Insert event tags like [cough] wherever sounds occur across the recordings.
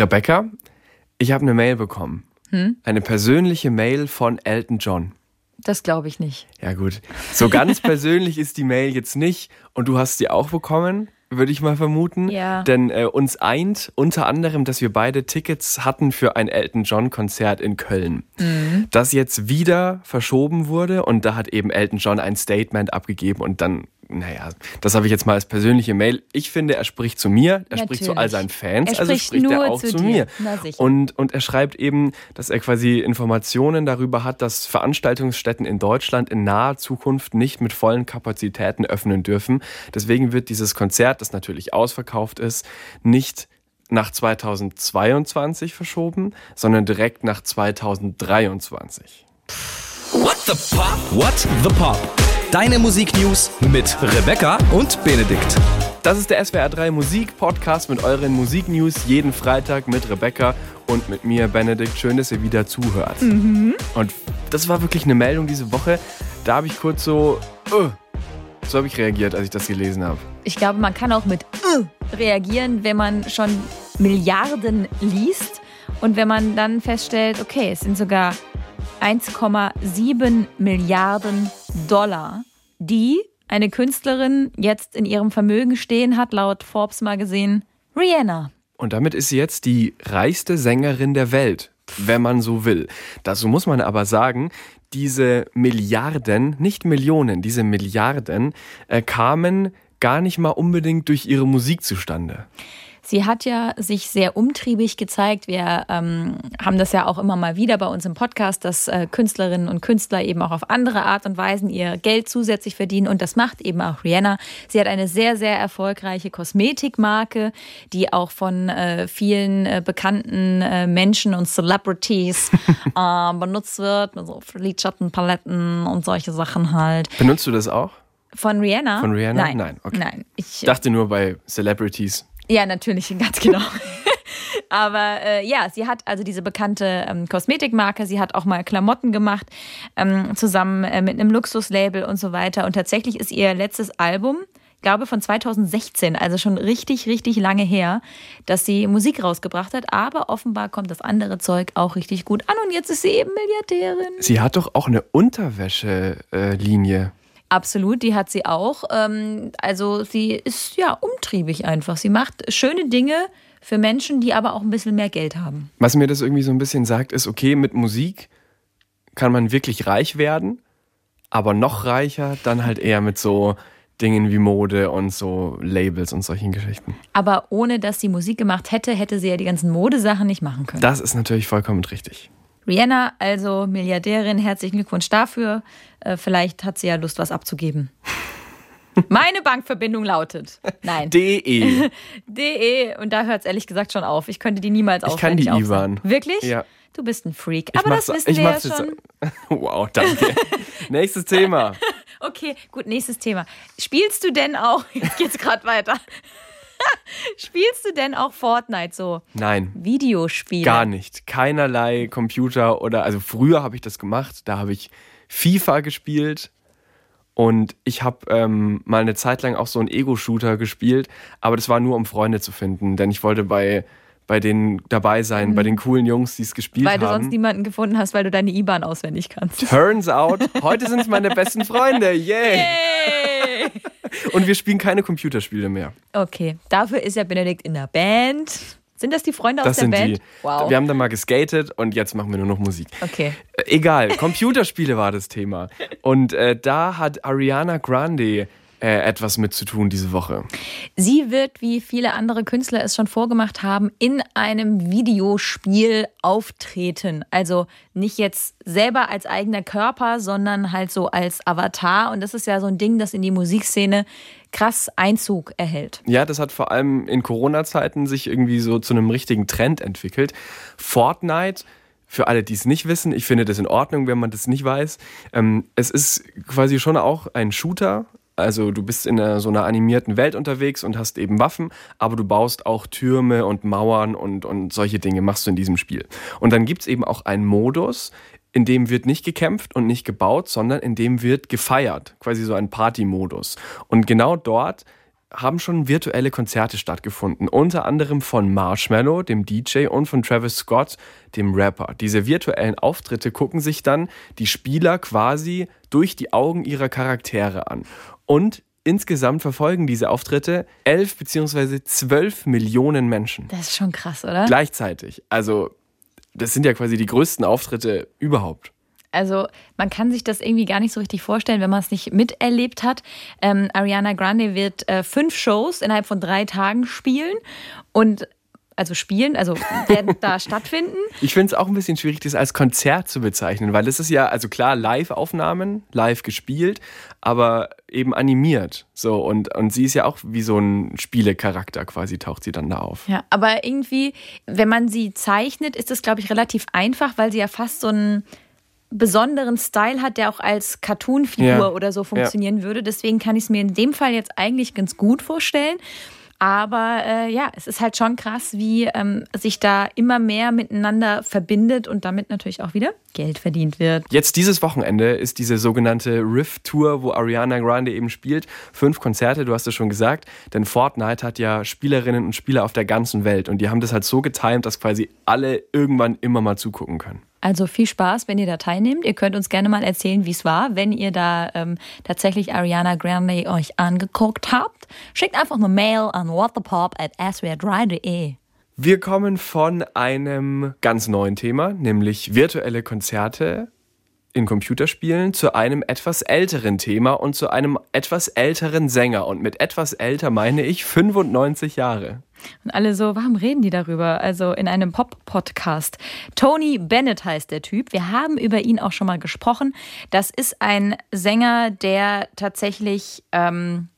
Rebecca, ich habe eine Mail bekommen. Hm? Eine persönliche Mail von Elton John. Das glaube ich nicht. Ja gut, so ganz [laughs] persönlich ist die Mail jetzt nicht und du hast sie auch bekommen, würde ich mal vermuten. Ja. Denn äh, uns eint unter anderem, dass wir beide Tickets hatten für ein Elton John Konzert in Köln. Das jetzt wieder verschoben wurde und da hat eben Elton John ein Statement abgegeben und dann naja, das habe ich jetzt mal als persönliche Mail. Ich finde, er spricht zu mir, er spricht zu all Natürlich. seinen Fans, Er also spricht er nur auch zu zu, mir. Und, und er schreibt eben, dass er quasi Informationen darüber hat, dass Veranstaltungsstätten in Deutschland in naher Zukunft nicht mit vollen Kapazitäten öffnen dürfen. Deswegen wird dieses Konzert, das natürlich ausverkauft ist, nicht nach 2022 verschoben, sondern direkt nach 2023. What the Pop? What the Pop? Deine Musiknews mit Rebecca und Benedikt. Das ist der SWR 3 Musik Podcast mit euren Musiknews jeden Freitag mit Rebecca und mit mir Benedikt. Schön, dass ihr wieder zuhört. Und das war wirklich eine Meldung diese Woche. Da habe ich kurz so, uh, so habe ich reagiert, als ich das gelesen habe. Ich glaube, man kann auch mit äh reagieren, wenn man schon Milliarden liest und wenn man dann feststellt, okay, es sind sogar 1,7 Milliarden Dollar, die eine Künstlerin jetzt in ihrem Vermögen stehen hat, laut Forbes Magazine, Rihanna. Und damit ist sie jetzt die reichste Sängerin der Welt, wenn man so will. Dazu muss man aber sagen, diese Milliarden, nicht Millionen, diese Milliarden äh, kamen gar nicht mal unbedingt durch ihre Musik zustande. Sie hat ja sich sehr umtriebig gezeigt. Wir ähm, haben das ja auch immer mal wieder bei uns im Podcast, dass äh, Künstlerinnen und Künstler eben auch auf andere Art und Weisen ihr Geld zusätzlich verdienen. Und das macht eben auch Rihanna. Sie hat eine sehr, sehr erfolgreiche Kosmetikmarke, die auch von äh, vielen äh, bekannten äh, Menschen und Celebrities [laughs] äh, benutzt wird, mit so Lidschattenpaletten und solche Sachen halt. Benutzt du das auch? Von Rihanna? Von Rihanna? Nein. Nein, okay. Nein. Ich dachte nur bei Celebrities. Ja, natürlich, [laughs] ganz genau. Aber äh, ja, sie hat also diese bekannte ähm, Kosmetikmarke, sie hat auch mal Klamotten gemacht, ähm, zusammen äh, mit einem Luxuslabel und so weiter. Und tatsächlich ist ihr letztes Album, glaube von 2016, also schon richtig, richtig lange her, dass sie Musik rausgebracht hat. Aber offenbar kommt das andere Zeug auch richtig gut an und jetzt ist sie eben Milliardärin. Sie hat doch auch eine Unterwäschelinie. Absolut, die hat sie auch. Ähm, also sie ist ja umtriebig einfach. Sie macht schöne Dinge für Menschen, die aber auch ein bisschen mehr Geld haben. Was mir das irgendwie so ein bisschen sagt, ist, okay, mit Musik kann man wirklich reich werden, aber noch reicher dann halt eher mit so Dingen wie Mode und so Labels und solchen Geschichten. Aber ohne dass sie Musik gemacht hätte, hätte sie ja die ganzen Modesachen nicht machen können. Das ist natürlich vollkommen richtig. Rihanna, also Milliardärin, herzlichen Glückwunsch dafür. Äh, vielleicht hat sie ja Lust, was abzugeben. [laughs] Meine Bankverbindung lautet. Nein. [laughs] DE. [laughs] DE. Und da hört es ehrlich gesagt schon auf. Ich könnte die niemals Ich kann die. IBAN. Wirklich? Ja. Du bist ein Freak. Aber das wissen wir ja schon. Wow, danke. Nächstes Thema. Okay, gut, nächstes Thema. Spielst du denn auch, jetzt geht's gerade weiter. [laughs] Spielst du denn auch Fortnite so? Nein. Videospiele? Gar nicht. Keinerlei Computer oder, also früher habe ich das gemacht, da habe ich FIFA gespielt und ich habe ähm, mal eine Zeit lang auch so einen Ego-Shooter gespielt, aber das war nur, um Freunde zu finden, denn ich wollte bei, bei denen dabei sein, bei den coolen Jungs, die es gespielt Mhm. Weil du sonst haben. niemanden gefunden hast, weil du deine IBAN auswendig kannst. Turns out, heute sind es meine besten Freunde, yay! Hey! Und wir spielen keine Computerspiele mehr. Okay, dafür ist ja Benedikt in der Band. Sind das die Freunde Das aus der sind Band? die. Wow. Wir haben dann mal geskatet und jetzt machen wir nur noch Musik. okay. Äh, Egal, Computerspiele war das Thema. Und äh, da hat Ariana Grande äh, etwas mit zu tun diese Woche. Sie wird, wie viele andere Künstler es schon vorgemacht haben, in einem Videospiel auftreten. Also nicht jetzt selber als eigener Körper, sondern halt so als Avatar. Und das ist ja so ein Ding, das in die Musikszene krass Einzug erhält. Ja, das hat vor allem in Corona-Zeiten sich irgendwie so zu einem richtigen Trend entwickelt. Fortnite, für alle, die es nicht wissen, ich finde das in Ordnung, wenn man das nicht weiß. Ähm, es ist quasi schon auch ein Shooter. Also du bist in einer, so einer animierten Welt unterwegs und hast eben Waffen, aber du baust auch Türme und Mauern und, und solche Dinge machst du in diesem Spiel. Und dann gibt es eben auch einen Modus, in dem wird nicht gekämpft und nicht gebaut, sondern in dem wird gefeiert. Quasi so ein Party-Modus. Und genau dort haben schon virtuelle Konzerte stattgefunden, unter anderem von Marshmallow, dem DJ, und von Travis Scott, dem Rapper. Diese virtuellen Auftritte gucken sich dann die Spieler quasi durch die Augen ihrer Charaktere an. Und insgesamt verfolgen diese Auftritte 11 bzw. 12 Millionen Menschen. Das ist schon krass, oder? Gleichzeitig. Also, das sind ja quasi die größten Auftritte überhaupt. Also man kann sich das irgendwie gar nicht so richtig vorstellen, wenn man es nicht miterlebt hat. Ähm, Ariana Grande wird äh, fünf Shows innerhalb von drei Tagen spielen und also spielen, also werden [laughs] da stattfinden. Ich finde es auch ein bisschen schwierig, das als Konzert zu bezeichnen, weil es ist ja, also klar, Live-Aufnahmen, live gespielt, aber eben animiert. So, und, und sie ist ja auch wie so ein Spielecharakter quasi, taucht sie dann da auf. Ja, aber irgendwie, wenn man sie zeichnet, ist das, glaube ich, relativ einfach, weil sie ja fast so ein besonderen Style hat, der auch als Cartoon-Figur ja. oder so funktionieren ja. würde. Deswegen kann ich es mir in dem Fall jetzt eigentlich ganz gut vorstellen. Aber äh, ja, es ist halt schon krass, wie ähm, sich da immer mehr miteinander verbindet und damit natürlich auch wieder Geld verdient wird. Jetzt dieses Wochenende ist diese sogenannte Rift Tour, wo Ariana Grande eben spielt. Fünf Konzerte, du hast es schon gesagt. Denn Fortnite hat ja Spielerinnen und Spieler auf der ganzen Welt und die haben das halt so getimt, dass quasi alle irgendwann immer mal zugucken können. Also viel Spaß, wenn ihr da teilnehmt. Ihr könnt uns gerne mal erzählen, wie es war, wenn ihr da ähm, tatsächlich Ariana Grande euch angeguckt habt. Schickt einfach eine Mail an whatthepop at swr3.de. Wir kommen von einem ganz neuen Thema, nämlich virtuelle Konzerte in Computerspielen zu einem etwas älteren Thema und zu einem etwas älteren Sänger. Und mit etwas älter meine ich 95 Jahre. Und alle so, warum reden die darüber? Also in einem Pop-Podcast. Tony Bennett heißt der Typ. Wir haben über ihn auch schon mal gesprochen. Das ist ein Sänger, der tatsächlich ähm,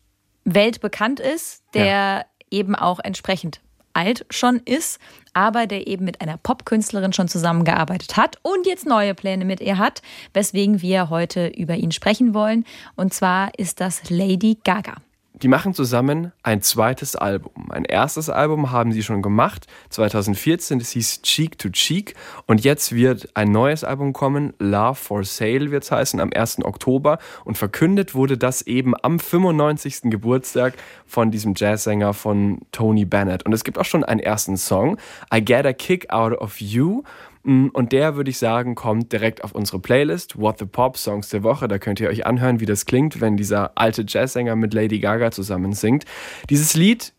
weltbekannt ist, der ja. eben auch entsprechend alt schon ist, aber der eben mit einer Popkünstlerin schon zusammengearbeitet hat und jetzt neue Pläne mit ihr hat, weswegen wir heute über ihn sprechen wollen. Und zwar ist das Lady Gaga. Die machen zusammen ein zweites Album. Ein erstes Album haben sie schon gemacht, 2014, das hieß Cheek to Cheek. Und jetzt wird ein neues Album kommen, Love for Sale wird es heißen, am 1. Oktober. Und verkündet wurde das eben am 95. Geburtstag von diesem Jazzsänger von Tony Bennett. Und es gibt auch schon einen ersten Song, I Get a Kick Out of You. Mm, und der, würde ich sagen, kommt direkt auf unsere Playlist, What the Pop Songs der Woche. Da könnt ihr euch anhören, wie das klingt, wenn dieser alte Jazzsänger mit Lady Gaga zusammen singt. Dieses Lied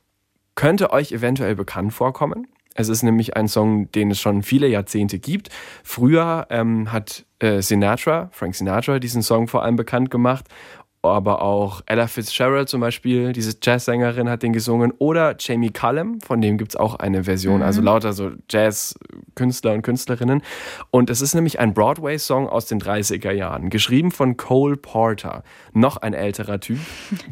könnte euch eventuell bekannt vorkommen. Es ist nämlich ein Song, den es schon viele Jahrzehnte gibt. Früher ähm, hat äh, Sinatra, Frank Sinatra, diesen Song vor allem bekannt gemacht aber auch Ella Fitzgerald zum Beispiel, diese Jazzsängerin hat den gesungen, oder Jamie Cullum, von dem gibt es auch eine Version, also mhm. also lauter so Jazzkünstler und Künstlerinnen. Und es ist nämlich ein Broadway-Song aus den 30er Jahren, geschrieben von Cole Porter, noch ein älterer Typ,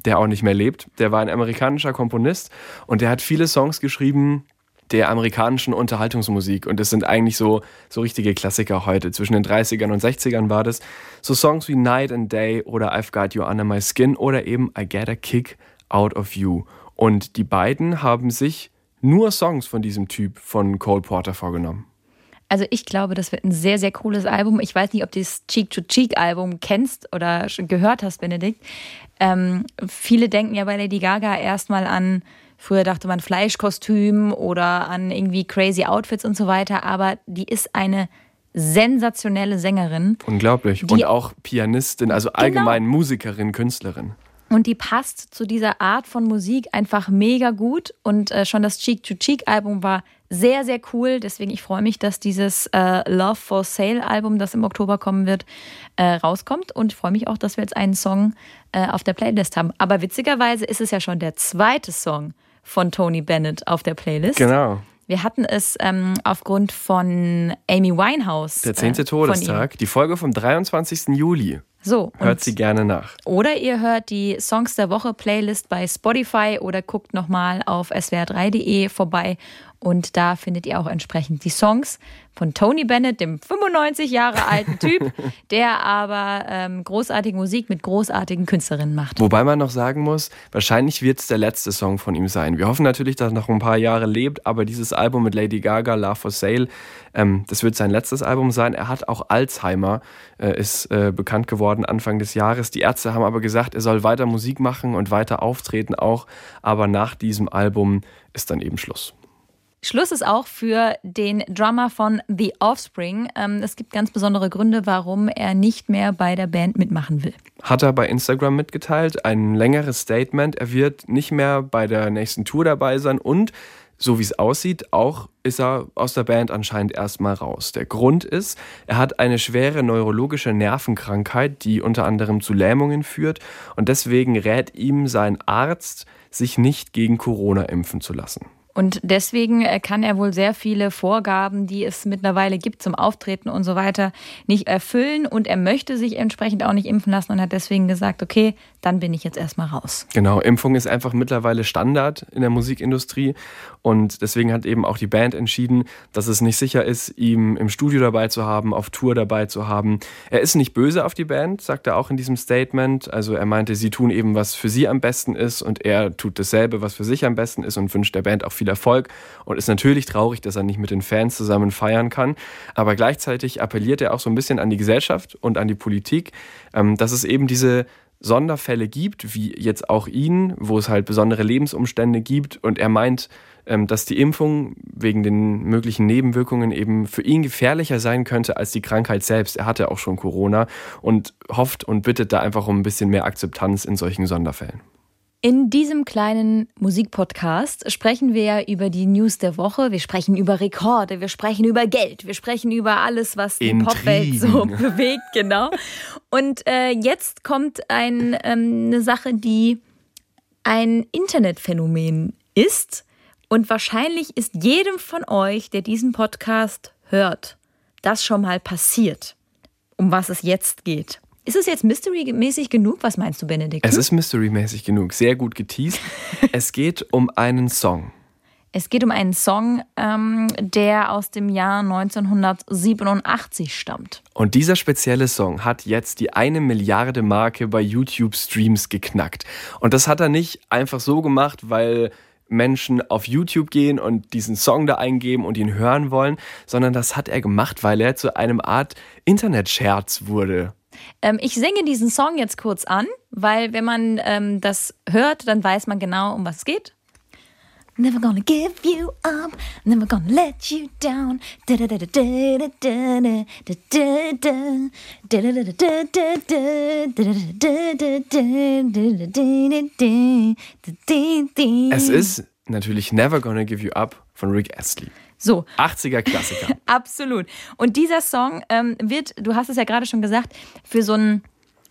der auch nicht mehr lebt. Der war ein amerikanischer Komponist und der hat viele Songs geschrieben, der amerikanischen Unterhaltungsmusik. Und das sind eigentlich so, so richtige Klassiker heute. Zwischen den 30ern und 60ern war das. So Songs wie Night and Day oder I've Got You Under My Skin oder eben I Get a Kick Out of You. Und die beiden haben sich nur Songs von diesem Typ von Cole Porter vorgenommen. Also ich glaube, das wird ein sehr, sehr cooles Album. Ich weiß nicht, ob du das Cheek-to-Cheek-Album kennst oder schon gehört hast, Benedikt. Ähm, viele denken ja bei Lady Gaga erstmal an Früher dachte man Fleischkostüm oder an irgendwie crazy Outfits und so weiter, aber die ist eine sensationelle Sängerin. Unglaublich. Und auch Pianistin, also genau. allgemein genau. Musikerin, Künstlerin. Und die passt zu dieser Art von Musik einfach mega gut. Und äh, schon das Cheek-to-Cheek-Album war sehr, sehr cool. Deswegen, ich freue mich, dass dieses äh, Love for Sale-Album, das im Oktober kommen wird, äh, rauskommt. Und ich freue mich auch, dass wir jetzt einen Song äh, auf der Playlist haben. Aber witzigerweise ist es ja schon der zweite Song von Tony Bennett auf der Playlist. Genau. Wir hatten es ähm, aufgrund von Amy Winehouse. Der 10. Äh, Todestag, die Folge vom 23. Juli. So. Hört sie gerne nach. Oder ihr hört die Songs der Woche Playlist bei Spotify oder guckt nochmal auf swr3.de vorbei Und da findet ihr auch entsprechend die Songs von Tony Bennett, dem 95 Jahre alten Typ, [laughs] der aber ähm, großartige Musik mit großartigen Künstlerinnen macht. Wobei man noch sagen muss, wahrscheinlich wird es der letzte Song von ihm sein. Wir hoffen natürlich, dass er noch ein paar Jahre lebt, aber dieses Album mit Lady Gaga, Love for Sale, ähm, das wird sein letztes Album sein. Er hat auch Alzheimer, äh, ist äh, bekannt geworden Anfang des Jahres. Die Ärzte haben aber gesagt, er soll weiter Musik machen und weiter auftreten auch, aber nach diesem Album ist dann eben Schluss. Schluss ist auch für den Drummer von The Offspring. Ähm, es gibt ganz besondere Gründe, warum er nicht mehr bei der Band mitmachen will. Hat er bei Instagram mitgeteilt, ein längeres Statement. Er wird nicht mehr bei der nächsten Tour dabei sein und so wie es aussieht, auch ist er aus der Band anscheinend erstmal raus. Der Grund ist, er hat eine schwere neurologische Nervenkrankheit, die unter anderem zu Lähmungen führt und deswegen rät ihm sein Arzt, sich nicht gegen Corona impfen zu lassen. Und deswegen äh, kann er wohl sehr viele Vorgaben, die es mittlerweile gibt zum Auftreten und so weiter, nicht erfüllen. Und er möchte sich entsprechend auch nicht impfen lassen und hat deswegen gesagt, okay, dann bin ich jetzt erstmal raus. Genau, Impfung ist einfach mittlerweile Standard in der Musikindustrie. Und deswegen hat eben auch die Band entschieden, dass es nicht sicher ist, ihm im Studio dabei zu haben, auf Tour dabei zu haben. Er ist nicht böse auf die Band, sagt er auch in diesem Statement. Also er meinte, sie tun eben, was für sie am besten ist und er tut dasselbe, was für sich am besten ist und wünscht der Band auch viel Erfolg und ist natürlich traurig, dass er nicht mit den Fans zusammen feiern kann. Aber gleichzeitig appelliert er auch so ein bisschen an die Gesellschaft und an die Politik, ähm, dass es eben diese Sonderfälle gibt, wie jetzt auch ihn, wo es halt besondere Lebensumstände gibt. Und er meint, dass die Impfung wegen den möglichen Nebenwirkungen eben für ihn gefährlicher sein könnte als die Krankheit selbst. Er hatte auch schon Corona und hofft und bittet da einfach um ein bisschen mehr Akzeptanz in solchen Sonderfällen. In diesem kleinen Musikpodcast sprechen wir ja über die News der Woche. Wir sprechen über Rekorde, wir sprechen über Geld, wir sprechen über alles, was die. Popwelt so [laughs] bewegt, genau. Und äh, jetzt kommt ein, ähm, eine Sache, die ein Internetphänomen ist. Und wahrscheinlich ist jedem von euch, der diesen Podcast hört, das schon mal passiert, um was es jetzt geht. Ist es jetzt Mystery-mäßig genug? Was meinst du, Benedikt? Es ist Mystery-mäßig genug, sehr gut geteased. [laughs] es geht um einen Song. Es geht um einen Song, ähm, der aus dem Jahr 1987 stammt. Und dieser spezielle Song hat jetzt die eine Milliarde Marke bei YouTube Streams geknackt. Und das hat er nicht einfach so gemacht, weil Menschen auf YouTube gehen und diesen Song da eingeben und ihn hören wollen, sondern das hat er gemacht, weil er zu einem Art Internet-Scherz wurde. Ähm, ich singe diesen Song jetzt kurz an, weil wenn man ähm, das hört, dann weiß man genau, um was es geht. Never gonna give you up, never gonna let you down. Es ist natürlich Never Gonna Give You Up von Rick Astley. So. 80er Klassiker. Absolut. Und dieser Song ähm, wird, du hast es ja gerade schon gesagt, für so einen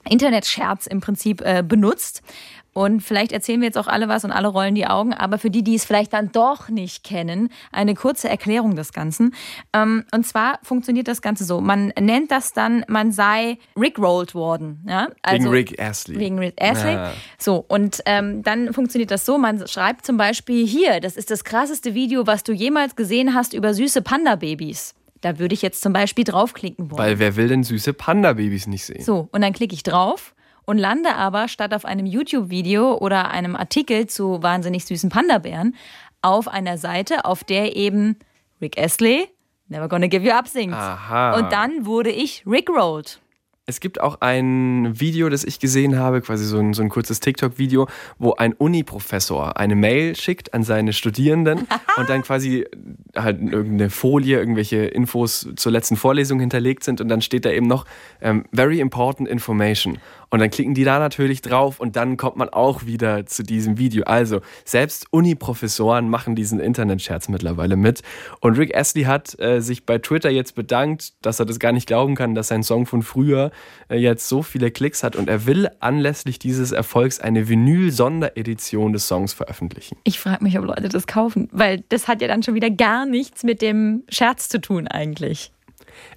Internetscherz im Prinzip äh, benutzt. Und vielleicht erzählen wir jetzt auch alle was und alle rollen die Augen, aber für die, die es vielleicht dann doch nicht kennen, eine kurze Erklärung des Ganzen. Ähm, und zwar funktioniert das Ganze so: Man nennt das dann, man sei rickrolled worden. Ja? Also, wegen Rick Astley. Wegen Rick Astley. Ja. So, und ähm, dann funktioniert das so: Man schreibt zum Beispiel hier, das ist das krasseste Video, was du jemals gesehen hast über süße Panda-Babys. Da würde ich jetzt zum Beispiel draufklicken wollen. Weil wer will denn süße Panda-Babys nicht sehen? So, und dann klicke ich drauf und lande aber statt auf einem YouTube-Video oder einem Artikel zu wahnsinnig süßen Panda-Bären auf einer Seite, auf der eben Rick Astley Never Gonna Give You Up singt. Aha. Und dann wurde ich Rickrolled. Es gibt auch ein Video, das ich gesehen habe, quasi so ein, so ein kurzes TikTok-Video, wo ein Uni-Professor eine Mail schickt an seine Studierenden [laughs] und dann quasi halt irgendeine Folie, irgendwelche Infos zur letzten Vorlesung hinterlegt sind und dann steht da eben noch ähm, Very Important Information. Und dann klicken die da natürlich drauf und dann kommt man auch wieder zu diesem Video. Also, selbst Uni-Professoren machen diesen Internet-Scherz mittlerweile mit. Und Rick Astley hat äh, sich bei Twitter jetzt bedankt, dass er das gar nicht glauben kann, dass sein Song von früher äh, jetzt so viele Klicks hat. Und er will anlässlich dieses Erfolgs eine Vinyl-Sonderedition des Songs veröffentlichen. Ich frage mich, ob Leute das kaufen, weil das hat ja dann schon wieder gar nichts mit dem Scherz zu tun eigentlich.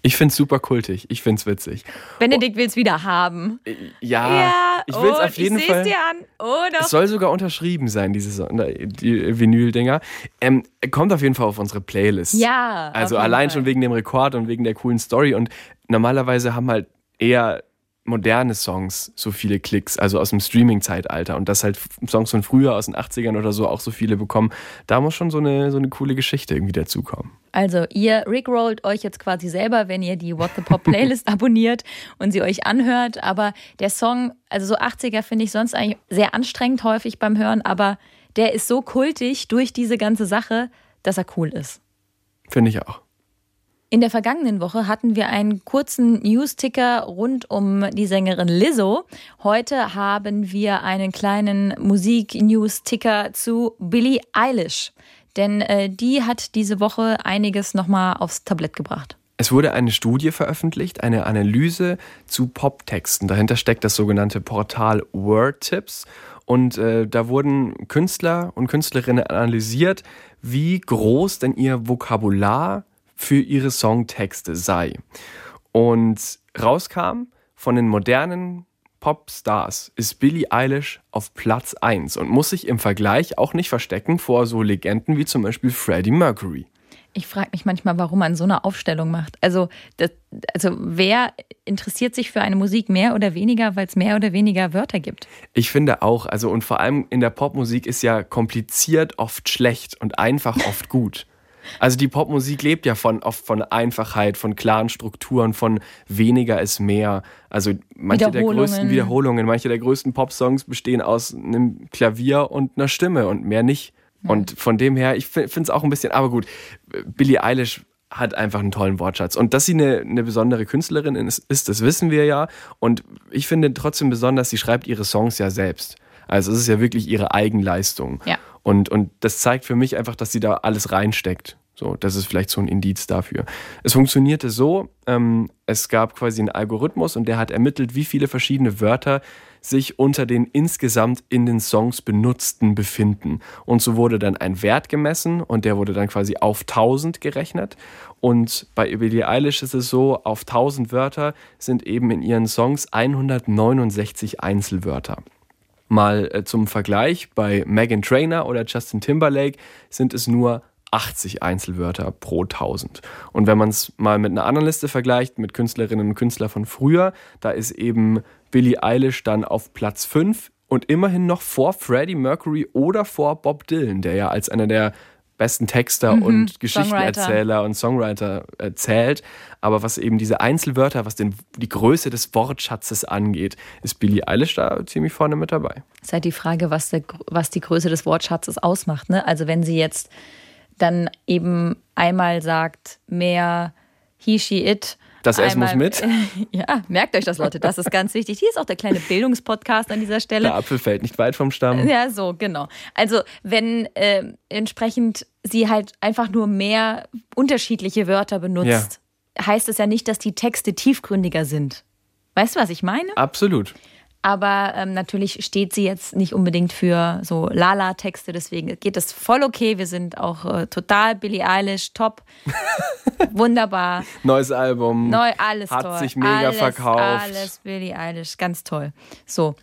Ich finde es super kultig. Ich finde es witzig. Benedikt will es wieder haben. Ja, Ja, ich will es und auf jeden ich Fall. dir an. Oh, doch. Es soll sogar unterschrieben sein, diese Sonder die Vinyl-Dinger. Ähm, kommt auf jeden Fall auf unsere Playlist. Ja, Also allein Fall. schon wegen dem Rekord und wegen der coolen Story. Und normalerweise haben halt eher moderne Songs so viele Klicks, also aus dem Streaming-Zeitalter. Und dass halt Songs von früher, aus den 80ern oder so, auch so viele bekommen. Da muss schon so eine, so eine coole Geschichte irgendwie dazukommen. Also ihr rickrollt euch jetzt quasi selber, wenn ihr die What the Pop Playlist [laughs] abonniert und sie euch anhört. Aber der Song, also so 80er finde ich sonst eigentlich sehr anstrengend häufig beim Hören, aber der ist so kultig durch diese ganze Sache, dass er cool ist. Finde ich auch. In der vergangenen Woche hatten wir einen kurzen News-Ticker rund um die Sängerin Lizzo. Heute haben wir einen kleinen Musik-News-Ticker zu Billie Eilish. Denn äh, die hat diese Woche einiges nochmal aufs Tablett gebracht. Es wurde eine Studie veröffentlicht, eine Analyse zu Poptexten. Dahinter steckt das sogenannte Portal WordTips. Und äh, da wurden Künstler und Künstlerinnen analysiert, wie groß denn ihr Vokabular für ihre Songtexte sei. Und rauskam, von den modernen Popstars ist Billie Eilish auf Platz 1 und muss sich im Vergleich auch nicht verstecken vor so Legenden wie zum Beispiel Freddie Mercury. Ich frage mich manchmal, warum man so eine Aufstellung macht. Also, das, also wer interessiert sich für eine Musik mehr oder weniger, weil es mehr oder weniger Wörter gibt? Ich finde auch, also und vor allem in der Popmusik ist ja kompliziert oft schlecht und einfach oft gut. Also die Popmusik lebt ja von oft von Einfachheit, von klaren Strukturen, von weniger ist mehr. Also manche der größten Wiederholungen, manche der größten Popsongs bestehen aus einem Klavier und einer Stimme und mehr nicht. Und von dem her, ich finde es auch ein bisschen, aber gut, Billie Eilish hat einfach einen tollen Wortschatz. Und dass sie eine, eine besondere Künstlerin ist, ist, das wissen wir ja. Und ich finde trotzdem besonders, sie schreibt ihre Songs ja selbst. Also es ist ja wirklich ihre Eigenleistung. Ja. Und, und das zeigt für mich einfach, dass sie da alles reinsteckt. So, das ist vielleicht so ein Indiz dafür. Es funktionierte so, ähm, es gab quasi einen Algorithmus und der hat ermittelt, wie viele verschiedene Wörter sich unter den insgesamt in den Songs benutzten befinden. Und so wurde dann ein Wert gemessen und der wurde dann quasi auf 1000 gerechnet. Und bei Billie Eilish ist es so, auf 1000 Wörter sind eben in ihren Songs 169 Einzelwörter. Mal äh, zum Vergleich, bei Megan Trainor oder Justin Timberlake sind es nur 80 Einzelwörter pro 1000. Und wenn man es mal mit einer anderen Liste vergleicht, mit Künstlerinnen und Künstlern von früher, da ist eben Billie Eilish dann auf Platz 5 und immerhin noch vor Freddie Mercury oder vor Bob Dylan, der ja als einer der besten Texter und Geschichtenerzähler und Songwriter äh, zählt. Aber was eben diese Einzelwörter, was den, die Größe des Wortschatzes angeht, ist Billie Eilish da ziemlich vorne mit dabei. ist halt die Frage, was, der, was die Größe des Wortschatzes ausmacht. Ne? Also wenn sie jetzt dann eben einmal sagt, mehr he, she, it. Das S muss mit. [laughs] Ja, merkt euch das, Leute. Das ist ganz wichtig. Hier ist auch der kleine Bildungspodcast an dieser Stelle. Der Apfel fällt nicht weit vom Stamm. Ja, so, genau. Also, wenn äh, entsprechend sie halt einfach nur mehr unterschiedliche Wörter benutzt, heißt es ja nicht, dass die Texte tiefgründiger sind. Weißt du, was ich meine? Absolut. Aber ähm, natürlich steht sie jetzt nicht unbedingt für so Lala-Texte, deswegen geht das voll okay. Wir sind auch äh, total Billie Eilish, top, [laughs] wunderbar, Neues Album. neu, alles Hat toll. sich mega alles, verkauft. Alles Billie Eilish, ganz toll. So.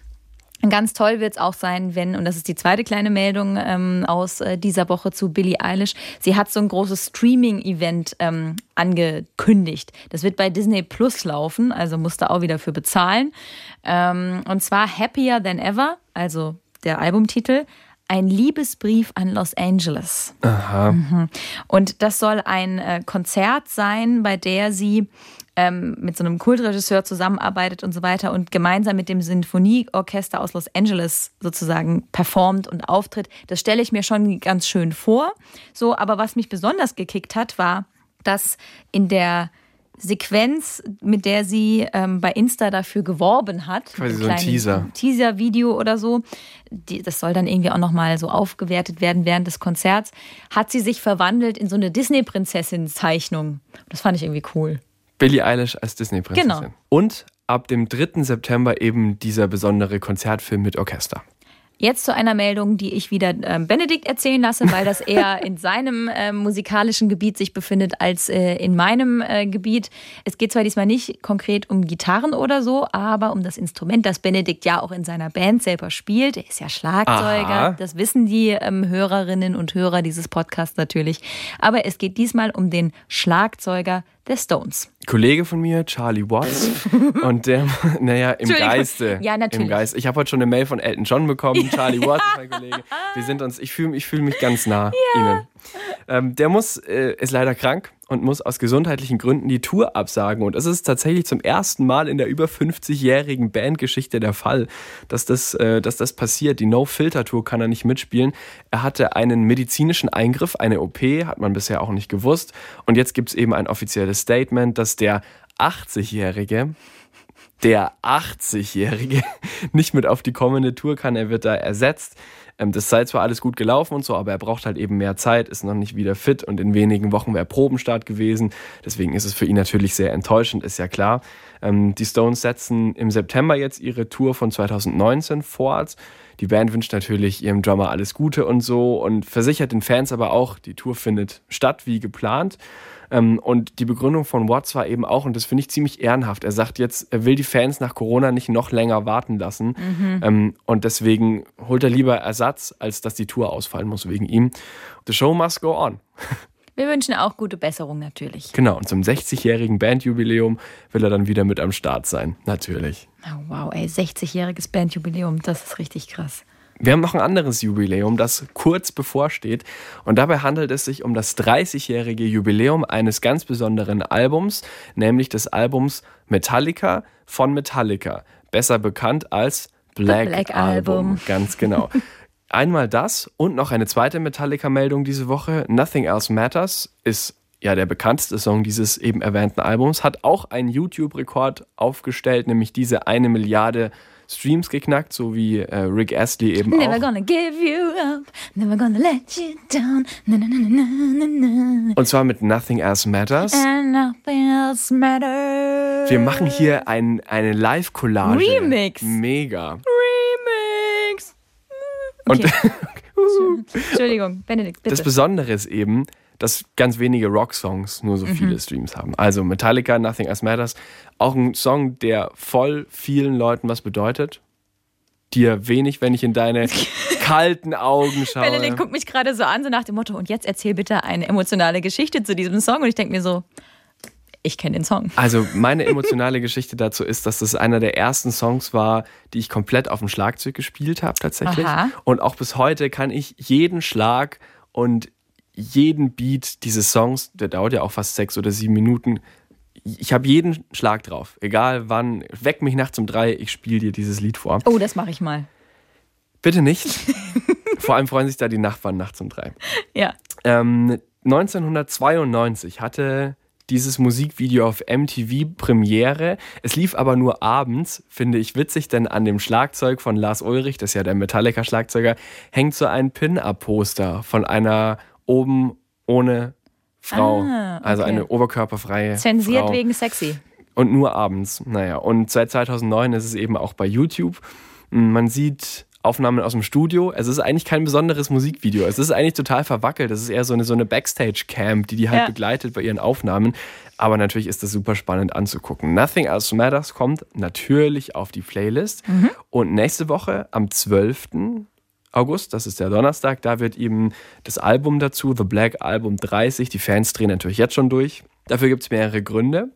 Ganz toll wird es auch sein, wenn, und das ist die zweite kleine Meldung ähm, aus äh, dieser Woche zu Billie Eilish, sie hat so ein großes Streaming-Event ähm, angekündigt. Das wird bei Disney Plus laufen, also musste auch wieder für bezahlen. Ähm, und zwar Happier Than Ever, also der Albumtitel, ein Liebesbrief an Los Angeles. Mhm. Und das soll ein äh, Konzert sein, bei der sie ähm, mit so einem Kultregisseur zusammenarbeitet und so weiter und gemeinsam mit dem Sinfonieorchester aus Los Angeles sozusagen performt und auftritt. Das stelle ich mir schon ganz schön vor. So, aber was mich besonders gekickt hat, war, dass in der Sequenz, mit der sie ähm, bei Insta dafür geworben hat, Quasi so ein Teaser. Teaser-Video oder so, die, das soll dann irgendwie auch nochmal so aufgewertet werden während des Konzerts, hat sie sich verwandelt in so eine Disney-Prinzessin-Zeichnung. Das fand ich irgendwie cool. Billie Eilish als Disney-Prinzessin. Genau. Und ab dem 3. September eben dieser besondere Konzertfilm mit Orchester. Jetzt zu einer Meldung, die ich wieder ähm, Benedikt erzählen lasse, weil das eher [laughs] in seinem äh, musikalischen Gebiet sich befindet als äh, in meinem äh, Gebiet. Es geht zwar diesmal nicht konkret um Gitarren oder so, aber um das Instrument, das Benedikt ja auch in seiner Band selber spielt. Er ist ja Schlagzeuger. Aha. Das wissen die ähm, Hörerinnen und Hörer dieses Podcasts natürlich. Aber es geht diesmal um den Schlagzeuger der Stones. Kollege von mir, Charlie Watts, [laughs] und der, naja, im Geiste. Ja, natürlich. Im Geist. Ich habe heute schon eine Mail von Elton John bekommen. [laughs] Charlie Watts ist mein Kollege. Wir sind uns, ich fühle ich fühl mich ganz nah ja. Ihnen. Ähm, der muss, äh, ist leider krank und muss aus gesundheitlichen Gründen die Tour absagen. Und es ist tatsächlich zum ersten Mal in der über 50-jährigen Bandgeschichte der Fall, dass das, äh, dass das passiert. Die No-Filter-Tour kann er nicht mitspielen. Er hatte einen medizinischen Eingriff, eine OP, hat man bisher auch nicht gewusst. Und jetzt gibt es eben ein offizielles Statement, dass der 80-Jährige der 80-Jährige [laughs] nicht mit auf die kommende Tour kann. Er wird da ersetzt. Ähm, das sei zwar alles gut gelaufen und so, aber er braucht halt eben mehr Zeit, ist noch nicht wieder fit und in wenigen Wochen wäre Probenstart gewesen. Deswegen ist es für ihn natürlich sehr enttäuschend, ist ja klar. Ähm, die Stones setzen im September jetzt ihre Tour von 2019 fort. Die Band wünscht natürlich ihrem Drummer alles Gute und so und versichert den Fans aber auch, die Tour findet statt wie geplant. Ähm, und die Begründung von Watts war eben auch, und das finde ich ziemlich ehrenhaft, er sagt jetzt, er will die Fans nach Corona nicht noch länger warten lassen. Mhm. Ähm, und deswegen holt er lieber Ersatz, als dass die Tour ausfallen muss wegen ihm. The show must go on. [laughs] Wir wünschen auch gute Besserung natürlich. Genau, und zum 60-jährigen Bandjubiläum will er dann wieder mit am Start sein, natürlich. Oh, wow, ey, 60-jähriges Bandjubiläum, das ist richtig krass. Wir haben noch ein anderes Jubiläum, das kurz bevorsteht. Und dabei handelt es sich um das 30-jährige Jubiläum eines ganz besonderen Albums, nämlich des Albums Metallica von Metallica. Besser bekannt als Black, Black Album. Album. Ganz genau. [laughs] Einmal das und noch eine zweite Metallica-Meldung diese Woche. Nothing Else Matters ist ja der bekannteste Song dieses eben erwähnten Albums, hat auch einen YouTube-Rekord aufgestellt, nämlich diese eine Milliarde Streams geknackt, so wie äh, Rick Astley eben never auch. Never gonna give you up, never gonna let you down. Na, na, na, Und zwar mit Nothing Else Matters. And nothing else matters. Wir machen hier ein, eine Live-Collage. Remix. Mega. Remix. Okay. [laughs] Und Entschuldigung, Benedikt, bitte. Das Besondere ist eben, dass ganz wenige Rock-Songs nur so mhm. viele Streams haben. Also Metallica, Nothing Else Matters, auch ein Song, der voll vielen Leuten was bedeutet. Dir wenig, wenn ich in deine [laughs] kalten Augen schaue. Benedikt guckt mich gerade so an, so nach dem Motto, und jetzt erzähl bitte eine emotionale Geschichte zu diesem Song. Und ich denke mir so, ich kenne den Song. Also meine [laughs] emotionale Geschichte dazu ist, dass das einer der ersten Songs war, die ich komplett auf dem Schlagzeug gespielt habe tatsächlich. Aha. Und auch bis heute kann ich jeden Schlag und jeden Beat dieses Songs, der dauert ja auch fast sechs oder sieben Minuten, ich habe jeden Schlag drauf. Egal wann, weck mich nachts um drei, ich spiele dir dieses Lied vor. Oh, das mache ich mal. Bitte nicht. [laughs] vor allem freuen sich da die Nachbarn nachts um drei. Ja. Ähm, 1992 hatte dieses Musikvideo auf MTV Premiere. Es lief aber nur abends, finde ich witzig, denn an dem Schlagzeug von Lars Ulrich, das ist ja der Metallica-Schlagzeuger, hängt so ein Pin-Up-Poster von einer oben ohne Frau. Ah, okay. Also eine oberkörperfreie. Zensiert Frau. wegen sexy. Und nur abends. Naja, und seit 2009 ist es eben auch bei YouTube. Man sieht Aufnahmen aus dem Studio. Es ist eigentlich kein besonderes Musikvideo. Es ist eigentlich total verwackelt. Es ist eher so eine, so eine Backstage-Camp, die die halt ja. begleitet bei ihren Aufnahmen. Aber natürlich ist das super spannend anzugucken. Nothing Else Matters kommt natürlich auf die Playlist. Mhm. Und nächste Woche am 12. August, das ist der Donnerstag, da wird eben das Album dazu, The Black Album 30. Die Fans drehen natürlich jetzt schon durch. Dafür gibt es mehrere Gründe.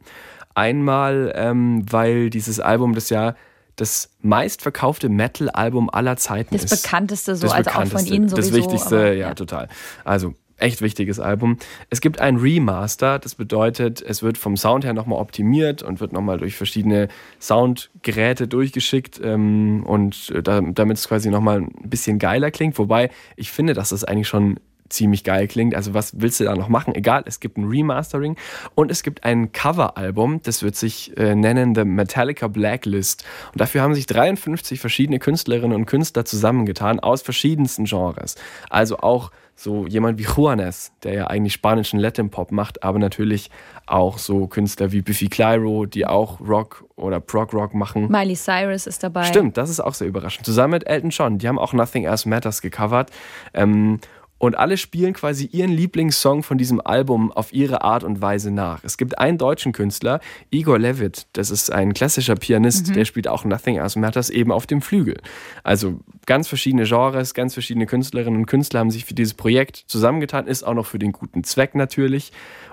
Einmal, ähm, weil dieses Album das ja das meistverkaufte Metal-Album aller Zeiten das ist. Das bekannteste so, das also auch von Ihnen sowieso. Das wichtigste, aber, ja, ja, total. Also echt wichtiges Album. Es gibt ein Remaster, das bedeutet, es wird vom Sound her nochmal optimiert und wird nochmal durch verschiedene Soundgeräte durchgeschickt ähm, und äh, damit es quasi nochmal ein bisschen geiler klingt. Wobei ich finde, dass das eigentlich schon ziemlich geil klingt. Also was willst du da noch machen? Egal, es gibt ein Remastering und es gibt ein Coveralbum, das wird sich äh, nennen The Metallica Blacklist. Und dafür haben sich 53 verschiedene Künstlerinnen und Künstler zusammengetan aus verschiedensten Genres. Also auch so jemand wie Juanes, der ja eigentlich spanischen Latin Pop macht, aber natürlich auch so Künstler wie Biffy Clyro, die auch Rock oder Prog Rock machen. Miley Cyrus ist dabei. Stimmt, das ist auch sehr überraschend. Zusammen mit Elton John, die haben auch Nothing Else Matters gecovert. Ähm, und alle spielen quasi ihren Lieblingssong von diesem Album auf ihre Art und Weise nach. Es gibt einen deutschen Künstler, Igor Levitt, das ist ein klassischer Pianist, mhm. der spielt auch Nothing Else Matters eben auf dem Flügel. Also ganz verschiedene Genres, ganz verschiedene Künstlerinnen und Künstler haben sich für dieses Projekt zusammengetan, ist auch noch für den guten Zweck natürlich.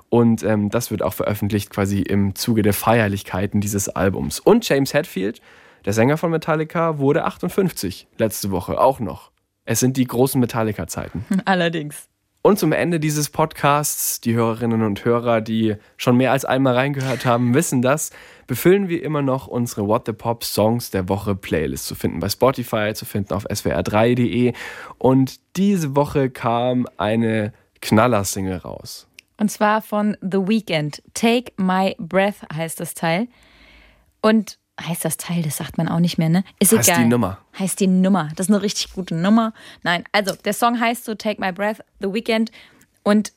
Und ähm, das wird auch veröffentlicht quasi im Zuge der Feierlichkeiten dieses Albums. Und James Hetfield, der Sänger von Metallica, wurde 58 letzte Woche auch noch. Es sind die großen Metallica-Zeiten. [laughs] Allerdings. Und zum Ende dieses Podcasts, die Hörerinnen und Hörer, die schon mehr als einmal reingehört haben, wissen das, befüllen wir immer noch unsere What the Pop Songs der Woche Playlist zu finden bei Spotify, zu finden auf swr3.de. Und diese Woche kam eine Knaller-Single raus. Und zwar von The Weeknd. Take My Breath heißt das Teil. Und heißt das Teil, das sagt man auch nicht mehr, ne? Ist heißt egal. Heißt die Nummer. Heißt die Nummer. Das ist eine richtig gute Nummer. Nein, also der Song heißt so Take My Breath, The Weekend. Und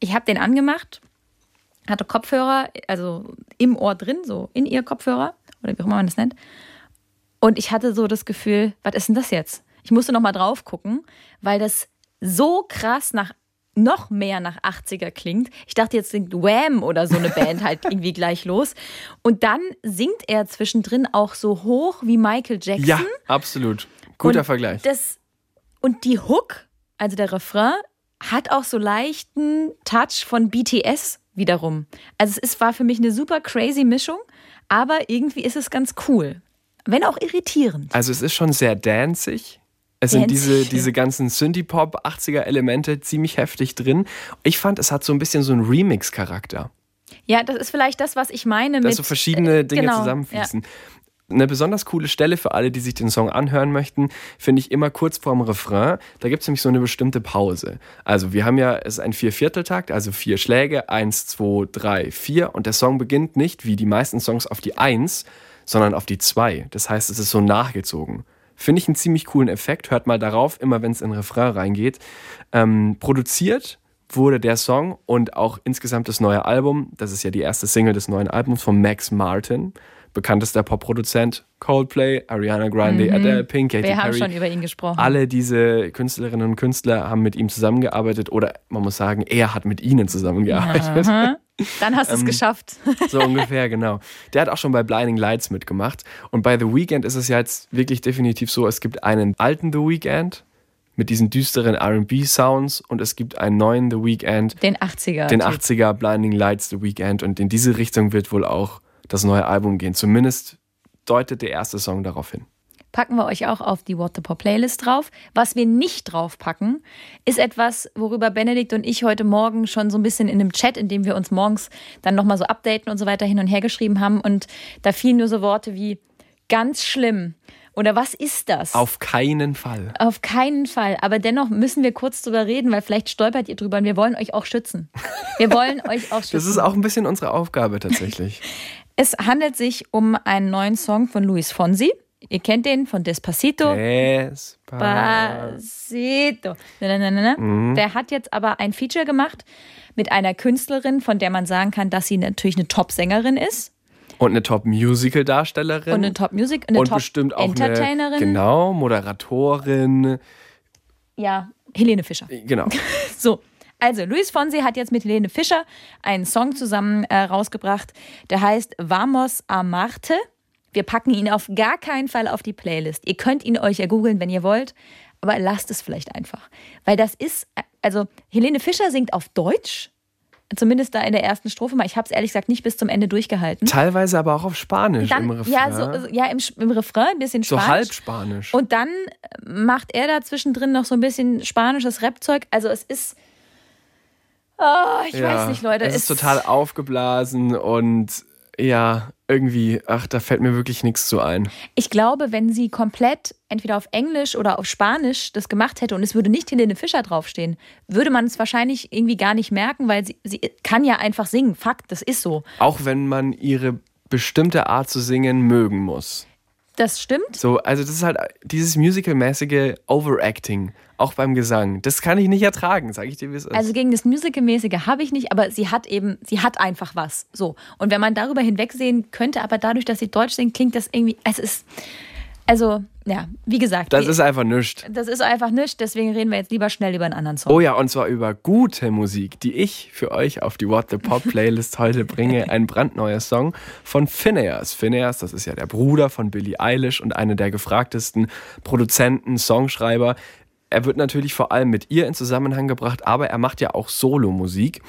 ich habe den angemacht, hatte Kopfhörer, also im Ohr drin, so in ihr Kopfhörer, oder wie auch immer man das nennt. Und ich hatte so das Gefühl, was ist denn das jetzt? Ich musste nochmal drauf gucken, weil das so krass nach noch mehr nach 80er klingt. Ich dachte, jetzt singt Wham oder so eine Band halt [laughs] irgendwie gleich los. Und dann singt er zwischendrin auch so hoch wie Michael Jackson. Ja, absolut. Guter und Vergleich. Das, und die Hook, also der Refrain, hat auch so leichten Touch von BTS wiederum. Also es ist, war für mich eine super crazy Mischung, aber irgendwie ist es ganz cool. Wenn auch irritierend. Also es ist schon sehr danzig, es sind diese, diese ganzen Synthie-Pop 80er Elemente ziemlich heftig drin. Ich fand, es hat so ein bisschen so einen Remix-Charakter. Ja, das ist vielleicht das, was ich meine. Dass mit, so verschiedene äh, Dinge genau, zusammenfließen. Ja. Eine besonders coole Stelle für alle, die sich den Song anhören möchten, finde ich immer kurz vorm Refrain. Da gibt es nämlich so eine bestimmte Pause. Also wir haben ja, es ist ein Viervierteltakt, also vier Schläge, eins, zwei, drei, vier. Und der Song beginnt nicht wie die meisten Songs auf die Eins, sondern auf die Zwei. Das heißt, es ist so nachgezogen. Finde ich einen ziemlich coolen Effekt. Hört mal darauf, immer wenn es in Refrain reingeht. Ähm, produziert wurde der Song und auch insgesamt das neue Album, das ist ja die erste Single des neuen Albums von Max Martin, bekanntester Popproduzent, Coldplay, Ariana Grande, mhm. Adele, Pink, Katy Wir Perry. haben schon über ihn gesprochen. Alle diese Künstlerinnen und Künstler haben mit ihm zusammengearbeitet oder man muss sagen, er hat mit ihnen zusammengearbeitet. Aha. Dann hast du es ähm, geschafft. [laughs] So ungefähr, genau. Der hat auch schon bei Blinding Lights mitgemacht. Und bei The Weeknd ist es ja jetzt wirklich definitiv so, es gibt einen alten The Weeknd mit diesen düsteren RB-Sounds und es gibt einen neuen The Weeknd. Den 80er. Den 80er Blinding Lights The Weeknd. Und in diese Richtung wird wohl auch das neue Album gehen. Zumindest deutet der erste Song darauf hin packen wir euch auch auf die What the Pop Playlist drauf. Was wir nicht draufpacken, ist etwas, worüber Benedikt und ich heute Morgen schon so ein bisschen in einem Chat, in dem wir uns morgens dann nochmal so updaten und so weiter hin und her geschrieben haben. Und da fielen nur so Worte wie ganz schlimm. Oder was ist das? Auf keinen Fall. Auf keinen Fall. Aber dennoch müssen wir kurz drüber reden, weil vielleicht stolpert ihr drüber und wir wollen euch auch schützen. Wir wollen [laughs] euch auch schützen. Das ist auch ein bisschen unsere Aufgabe tatsächlich. [laughs] es handelt sich um einen neuen Song von Luis Fonsi. Ihr kennt den von Despacito. Despacito. Mhm. Der hat jetzt aber ein Feature gemacht mit einer Künstlerin, von der man sagen kann, dass sie natürlich eine Top-Sängerin ist. Und eine Top-Musical-Darstellerin. Und eine Top-Music, eine Und bestimmt auch Entertainerin. Genau, Moderatorin. Ja, Helene Fischer. Genau. [laughs] so. Also, Luis Fonsi hat jetzt mit Helene Fischer einen Song zusammen äh, rausgebracht, der heißt Vamos a Marte. Wir packen ihn auf gar keinen Fall auf die Playlist. Ihr könnt ihn euch ja googeln, wenn ihr wollt, aber lasst es vielleicht einfach. Weil das ist, also Helene Fischer singt auf Deutsch. Zumindest da in der ersten Strophe mal. Ich habe es ehrlich gesagt nicht bis zum Ende durchgehalten. Teilweise aber auch auf Spanisch dann, im Refrain. Ja, so, ja im, im Refrain ein bisschen Spanisch. So halb Spanisch. Und dann macht er da zwischendrin noch so ein bisschen spanisches Rapzeug. Also es ist. Oh, ich ja, weiß nicht, Leute. Es ist total aufgeblasen und ja, irgendwie, ach, da fällt mir wirklich nichts zu ein. Ich glaube, wenn sie komplett entweder auf Englisch oder auf Spanisch das gemacht hätte und es würde nicht Helene Fischer draufstehen, würde man es wahrscheinlich irgendwie gar nicht merken, weil sie, sie kann ja einfach singen. Fakt, das ist so. Auch wenn man ihre bestimmte Art zu singen mögen muss. Das stimmt. So, also das ist halt dieses musicalmäßige Overacting, auch beim Gesang. Das kann ich nicht ertragen, sage ich dir, wie es ist. Also gegen das Musicalmäßige habe ich nicht, aber sie hat eben, sie hat einfach was. So. Und wenn man darüber hinwegsehen könnte, aber dadurch, dass sie Deutsch singt, klingt das irgendwie, es ist, also, ja, wie gesagt. Das ist einfach nichts. Das ist einfach nichts, deswegen reden wir jetzt lieber schnell über einen anderen Song. Oh ja, und zwar über gute Musik, die ich für euch auf die What the Pop [laughs] Playlist heute bringe. Ein brandneuer Song von Phineas. Phineas, das ist ja der Bruder von Billie Eilish und einer der gefragtesten Produzenten, Songschreiber. Er wird natürlich vor allem mit ihr in Zusammenhang gebracht, aber er macht ja auch Solo-Musik.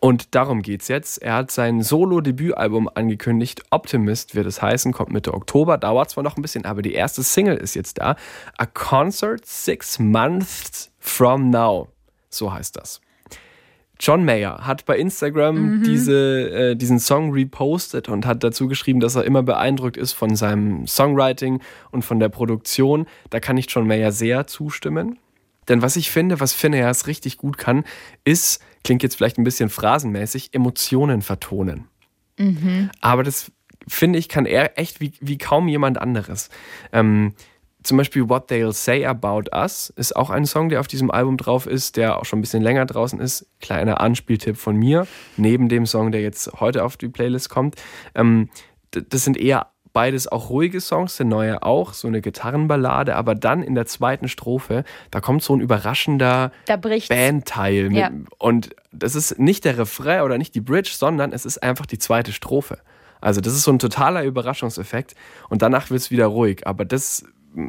Und darum geht's jetzt. Er hat sein Solo-Debütalbum angekündigt. Optimist wird es heißen, kommt Mitte Oktober. Dauert zwar noch ein bisschen, aber die erste Single ist jetzt da. A Concert Six Months from Now. So heißt das. John Mayer hat bei Instagram mhm. diese, äh, diesen Song repostet und hat dazu geschrieben, dass er immer beeindruckt ist von seinem Songwriting und von der Produktion. Da kann ich John Mayer sehr zustimmen. Denn was ich finde, was Phineas richtig gut kann, ist, klingt jetzt vielleicht ein bisschen phrasenmäßig, Emotionen vertonen. Mhm. Aber das finde ich, kann er echt wie, wie kaum jemand anderes. Ähm, zum Beispiel What They'll Say About Us ist auch ein Song, der auf diesem Album drauf ist, der auch schon ein bisschen länger draußen ist. Kleiner Anspieltipp von mir, neben dem Song, der jetzt heute auf die Playlist kommt. Ähm, das sind eher beides auch ruhige Songs, der neue auch, so eine Gitarrenballade, aber dann in der zweiten Strophe, da kommt so ein überraschender Bandteil. Ja. und das ist nicht der Refrain oder nicht die Bridge, sondern es ist einfach die zweite Strophe. Also das ist so ein totaler Überraschungseffekt und danach wird es wieder ruhig. Aber das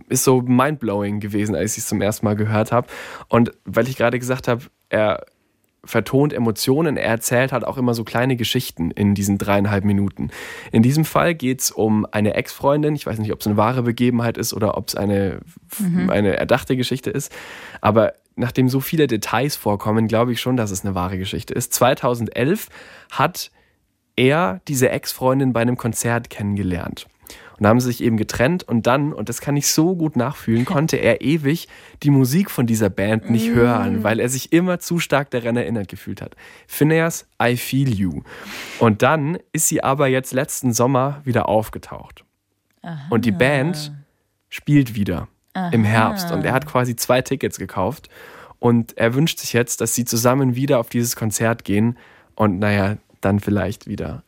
ist so mindblowing gewesen, als ich es zum ersten Mal gehört habe. Und weil ich gerade gesagt habe, er vertont Emotionen, er erzählt halt auch immer so kleine Geschichten in diesen dreieinhalb Minuten. In diesem Fall geht es um eine Ex-Freundin, ich weiß nicht, ob es eine wahre Begebenheit ist oder ob es eine, mhm. eine erdachte Geschichte ist, aber nachdem so viele Details vorkommen, glaube ich schon, dass es eine wahre Geschichte ist. 2011 hat er diese Ex-Freundin bei einem Konzert kennengelernt. Und haben sie sich eben getrennt und dann, und das kann ich so gut nachfühlen, [laughs] konnte er ewig die Musik von dieser Band nicht mm. hören, weil er sich immer zu stark daran erinnert gefühlt hat. Phineas, I Feel You. Und dann ist sie aber jetzt letzten Sommer wieder aufgetaucht. Aha. Und die Band spielt wieder Aha. im Herbst. Und er hat quasi zwei Tickets gekauft. Und er wünscht sich jetzt, dass sie zusammen wieder auf dieses Konzert gehen und naja, dann vielleicht wieder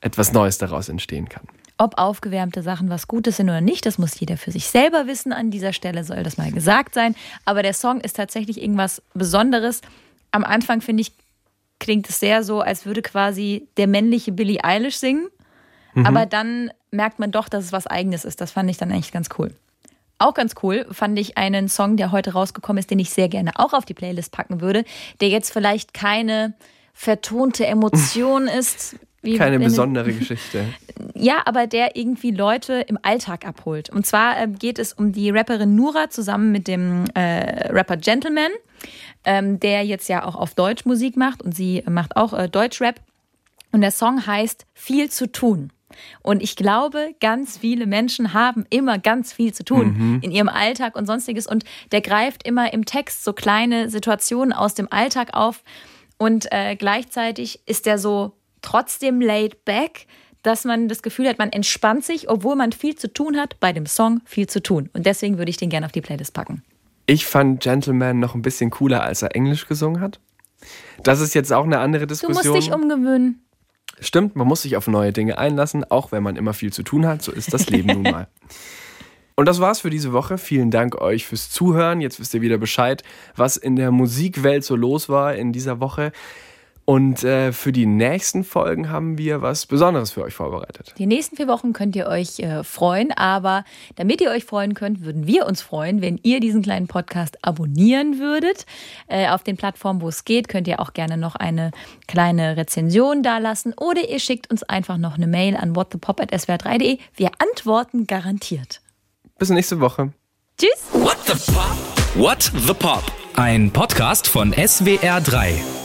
etwas Neues daraus entstehen kann. Ob aufgewärmte Sachen was Gutes sind oder nicht, das muss jeder für sich selber wissen. An dieser Stelle soll das mal gesagt sein. Aber der Song ist tatsächlich irgendwas Besonderes. Am Anfang, finde ich, klingt es sehr so, als würde quasi der männliche Billie Eilish singen. Mhm. Aber dann merkt man doch, dass es was Eigenes ist. Das fand ich dann eigentlich ganz cool. Auch ganz cool fand ich einen Song, der heute rausgekommen ist, den ich sehr gerne auch auf die Playlist packen würde, der jetzt vielleicht keine vertonte Emotion [laughs] ist, wie Keine besondere [laughs] Geschichte. Ja, aber der irgendwie Leute im Alltag abholt. Und zwar äh, geht es um die Rapperin Nura zusammen mit dem äh, Rapper Gentleman, ähm, der jetzt ja auch auf Deutsch Musik macht und sie macht auch äh, Deutschrap. Und der Song heißt Viel zu tun. Und ich glaube, ganz viele Menschen haben immer ganz viel zu tun mhm. in ihrem Alltag und sonstiges. Und der greift immer im Text so kleine Situationen aus dem Alltag auf. Und äh, gleichzeitig ist der so trotzdem laid back, dass man das Gefühl hat, man entspannt sich, obwohl man viel zu tun hat, bei dem Song viel zu tun. Und deswegen würde ich den gerne auf die Playlist packen. Ich fand Gentleman noch ein bisschen cooler, als er Englisch gesungen hat. Das ist jetzt auch eine andere Diskussion. Du musst dich umgewöhnen. Stimmt, man muss sich auf neue Dinge einlassen, auch wenn man immer viel zu tun hat. So ist das Leben nun mal. [laughs] Und das war's für diese Woche. Vielen Dank euch fürs Zuhören. Jetzt wisst ihr wieder Bescheid, was in der Musikwelt so los war in dieser Woche. Und äh, für die nächsten Folgen haben wir was Besonderes für euch vorbereitet. Die nächsten vier Wochen könnt ihr euch äh, freuen, aber damit ihr euch freuen könnt, würden wir uns freuen, wenn ihr diesen kleinen Podcast abonnieren würdet. Äh, auf den Plattformen, wo es geht, könnt ihr auch gerne noch eine kleine Rezension dalassen oder ihr schickt uns einfach noch eine Mail an whatthepop.swr3.de. Wir antworten garantiert. Bis nächste Woche. Tschüss. What the Pop? What the Pop? Ein Podcast von SWR3.